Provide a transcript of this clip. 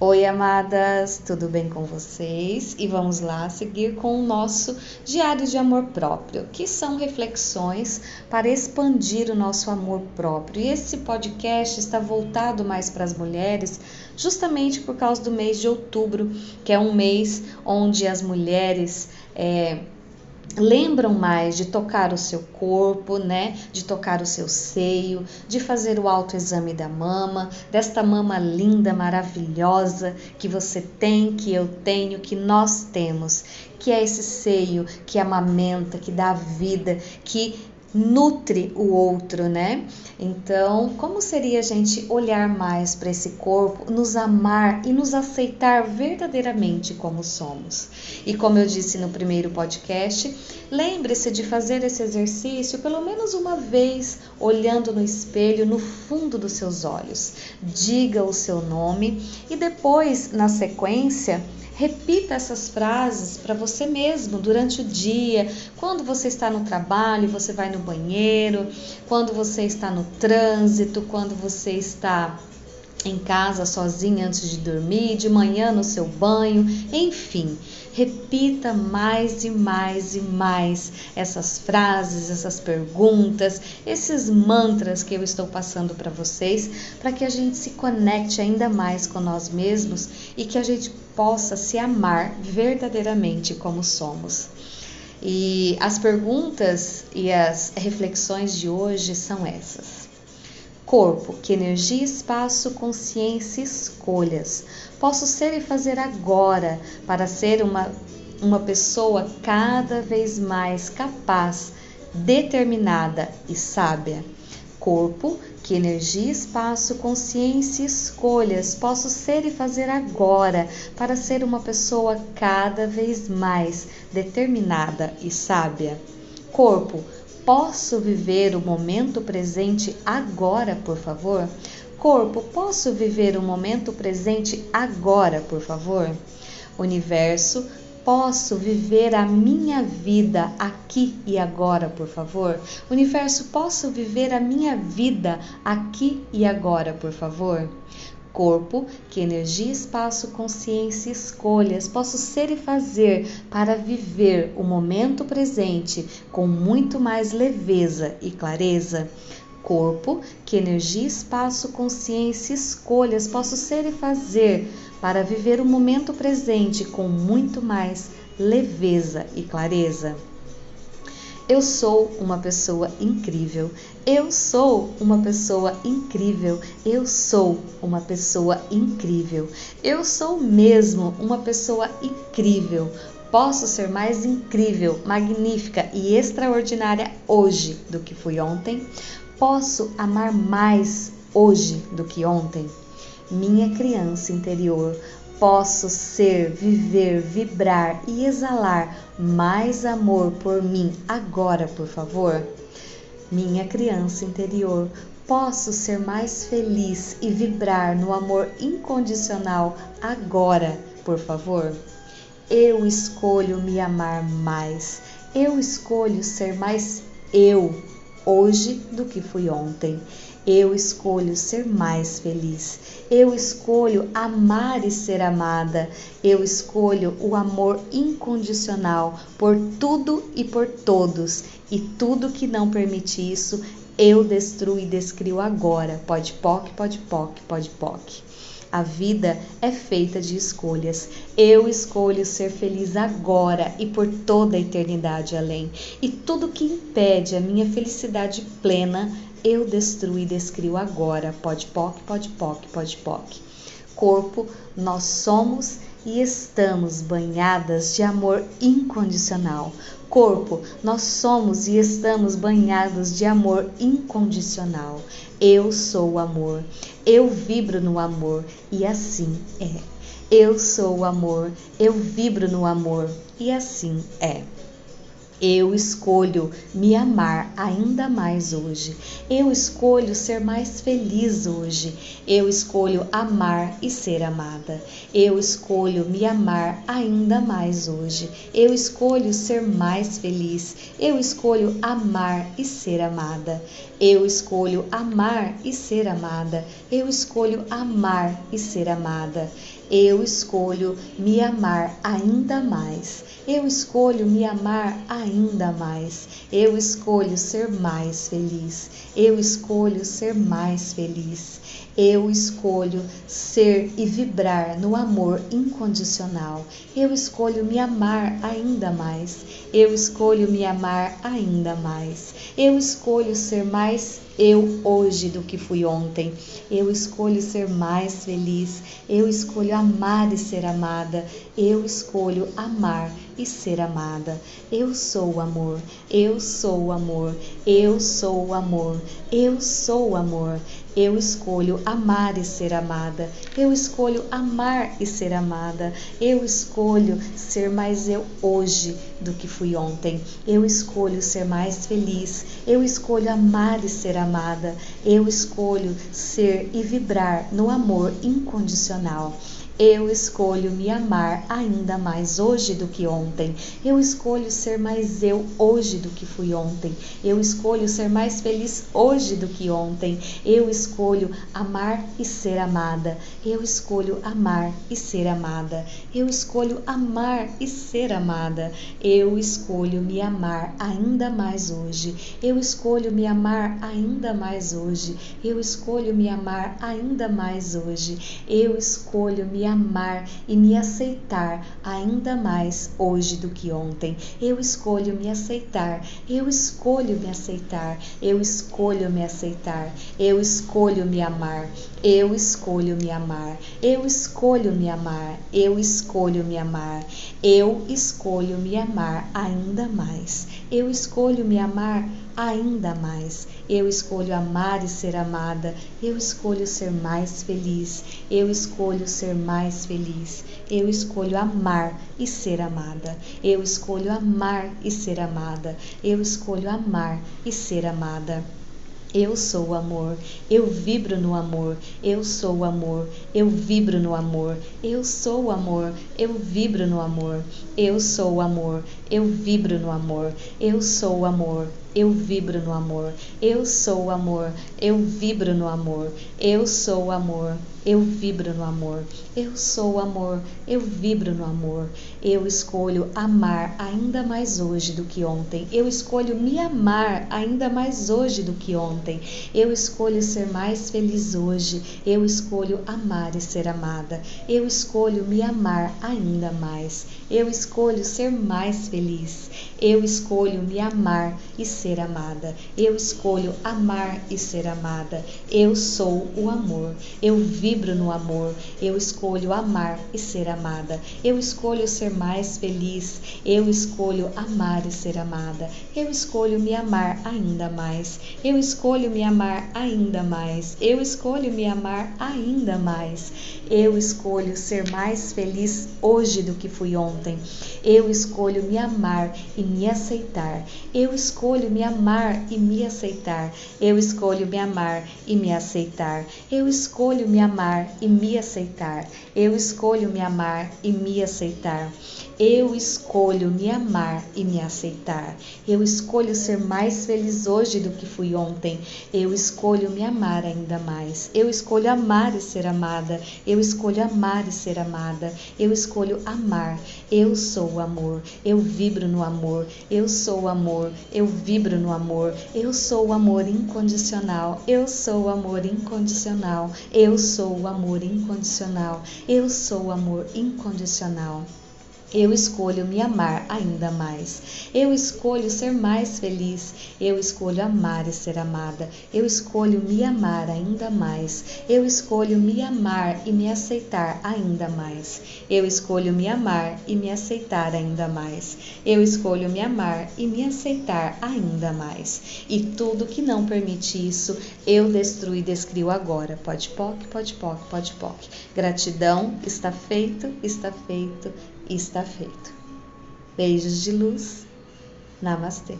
Oi, amadas, tudo bem com vocês? E vamos lá seguir com o nosso diário de amor próprio, que são reflexões para expandir o nosso amor próprio. E esse podcast está voltado mais para as mulheres, justamente por causa do mês de outubro, que é um mês onde as mulheres. É, lembram mais de tocar o seu corpo, né? De tocar o seu seio, de fazer o autoexame da mama, desta mama linda, maravilhosa que você tem, que eu tenho, que nós temos, que é esse seio que amamenta, que dá vida, que nutre o outro, né? Então, como seria a gente olhar mais para esse corpo, nos amar e nos aceitar verdadeiramente como somos? E como eu disse no primeiro podcast, lembre-se de fazer esse exercício pelo menos uma vez, olhando no espelho no fundo dos seus olhos. Diga o seu nome e depois, na sequência, Repita essas frases para você mesmo durante o dia, quando você está no trabalho, você vai no banheiro, quando você está no trânsito, quando você está em casa sozinha antes de dormir, de manhã no seu banho, enfim. Repita mais e mais e mais essas frases, essas perguntas, esses mantras que eu estou passando para vocês, para que a gente se conecte ainda mais com nós mesmos e que a gente possa se amar verdadeiramente como somos. E as perguntas e as reflexões de hoje são essas. Corpo, que energia, espaço, consciência, escolhas posso ser e fazer agora para ser uma, uma pessoa cada vez mais capaz, determinada e sábia. Corpo, que energia, espaço, consciência escolhas posso ser e fazer agora para ser uma pessoa cada vez mais determinada e sábia. Corpo, posso viver o momento presente agora, por favor? Corpo, posso viver o momento presente agora, por favor? Universo, posso viver a minha vida aqui e agora, por favor? Universo, posso viver a minha vida aqui e agora, por favor? Corpo, que energia, espaço, consciência escolhas posso ser e fazer para viver o momento presente com muito mais leveza e clareza? corpo, que energia, espaço, consciência, escolhas posso ser e fazer para viver o momento presente com muito mais leveza e clareza. Eu sou uma pessoa incrível. Eu sou uma pessoa incrível. Eu sou uma pessoa incrível. Eu sou mesmo uma pessoa incrível. Posso ser mais incrível, magnífica e extraordinária hoje do que fui ontem. Posso amar mais hoje do que ontem? Minha criança interior, posso ser, viver, vibrar e exalar mais amor por mim agora, por favor? Minha criança interior, posso ser mais feliz e vibrar no amor incondicional agora, por favor? Eu escolho me amar mais. Eu escolho ser mais eu hoje do que fui ontem. Eu escolho ser mais feliz. Eu escolho amar e ser amada. Eu escolho o amor incondicional por tudo e por todos. E tudo que não permite isso, eu destruo e descrio agora. Pode poc, pode poc, pode poc. A vida é feita de escolhas. Eu escolho ser feliz agora e por toda a eternidade além. E tudo que impede a minha felicidade plena, eu destruo e descrio agora. Pode poc, pode poc, pode poc. Corpo, nós somos e estamos banhadas de amor incondicional. Corpo, nós somos e estamos banhados de amor incondicional. Eu sou o amor, eu vibro no amor e assim é. Eu sou o amor, eu vibro no amor e assim é. Eu escolho me amar ainda mais hoje. Eu escolho ser mais feliz hoje. Eu escolho amar e ser amada. Eu escolho me amar ainda mais hoje. Eu escolho ser mais feliz. Eu escolho amar e ser amada. Eu escolho amar e ser amada. Eu escolho amar e ser amada. Eu escolho me amar ainda mais. Eu escolho me amar ainda mais. Eu escolho ser mais feliz. Eu escolho ser mais feliz. Eu escolho ser e vibrar no amor incondicional. Eu escolho me amar ainda mais. Eu escolho me amar ainda mais. Eu escolho ser mais eu hoje do que fui ontem. Eu escolho ser mais feliz. Eu escolho amar e ser amada. Eu escolho amar e ser amada. Eu sou o amor. Eu sou o amor. Eu sou o amor. Eu sou o amor. Eu escolho amar e ser amada. Eu escolho amar e ser amada. Eu escolho ser mais eu hoje do que fui ontem. Eu escolho ser mais feliz. Eu escolho amar e ser amada. Eu escolho ser e vibrar no amor incondicional. Eu escolho me amar ainda mais hoje do que ontem. Eu escolho ser mais eu hoje do que fui ontem. Eu escolho ser mais feliz hoje do que ontem. Eu escolho amar e ser amada. Eu escolho amar e ser amada. Eu escolho amar e ser amada. Eu escolho me amar ainda mais hoje. Eu escolho me amar ainda mais hoje. Eu escolho me amar ainda mais hoje. Eu escolho me amar e me aceitar ainda mais hoje do que ontem. Eu escolho me aceitar, eu escolho me aceitar, eu escolho me aceitar, eu escolho me amar, eu escolho me amar, eu escolho me amar, eu escolho me amar, eu escolho me amar ainda mais, eu escolho me amar ainda mais. Eu escolho amar e ser amada. Eu escolho ser mais feliz. Eu escolho ser mais feliz. Eu escolho amar e ser amada. Eu escolho amar e ser amada. Eu escolho amar e ser amada. Eu sou o amor, eu vibro no amor, eu sou o amor, eu vibro no amor, eu sou o amor, eu vibro no amor, eu sou o amor, eu vibro no amor, eu sou o amor, eu vibro no amor, eu sou o amor, eu vibro no amor, eu sou o amor, eu vibro no amor, eu sou o amor, eu vibro no amor, eu escolho amar ainda mais hoje do que ontem, eu escolho me amar ainda mais hoje do que ontem, eu escolho ser mais feliz hoje, eu escolho amar e ser amada, eu escolho me amar ainda mais, eu escolho ser mais feliz, eu escolho me amar e ser amada. Eu escolho amar e ser amada. Eu sou o amor. Eu vibro no amor. Eu escolho amar e ser amada. Eu escolho ser mais feliz. Eu escolho amar e ser amada. Eu escolho me amar ainda mais. Eu escolho me amar ainda mais. Eu escolho me amar ainda mais. Eu escolho ser mais feliz hoje do que fui ontem. Eu escolho me amar e me aceitar. Eu escolho me amar e me aceitar. Eu escolho me amar e me aceitar. Eu escolho me amar e me aceitar. Eu escolho me amar e me aceitar. Eu escolho me amar e me aceitar. Eu escolho ser mais feliz hoje do que fui ontem. Eu escolho me amar ainda mais. Eu escolho amar e ser amada. Eu escolho amar e ser amada. Eu escolho amar. Eu sou o amor. Eu vibro no amor. Eu sou o amor. Eu vibro no amor. Eu sou o amor incondicional. Eu sou o amor incondicional. Eu sou o amor incondicional. Eu sou o amor incondicional. Eu escolho me amar ainda mais. Eu escolho ser mais feliz. Eu escolho amar e ser amada. Eu escolho me amar ainda mais. Eu escolho me amar e me aceitar ainda mais. Eu escolho me amar e me aceitar ainda mais. Eu escolho me amar e me aceitar ainda mais. E tudo que não permite isso, eu destruo e descrio agora. Pode poc, pode poc, pode poc. Gratidão, está feito, está feito está feito. Beijos de luz. Namastê.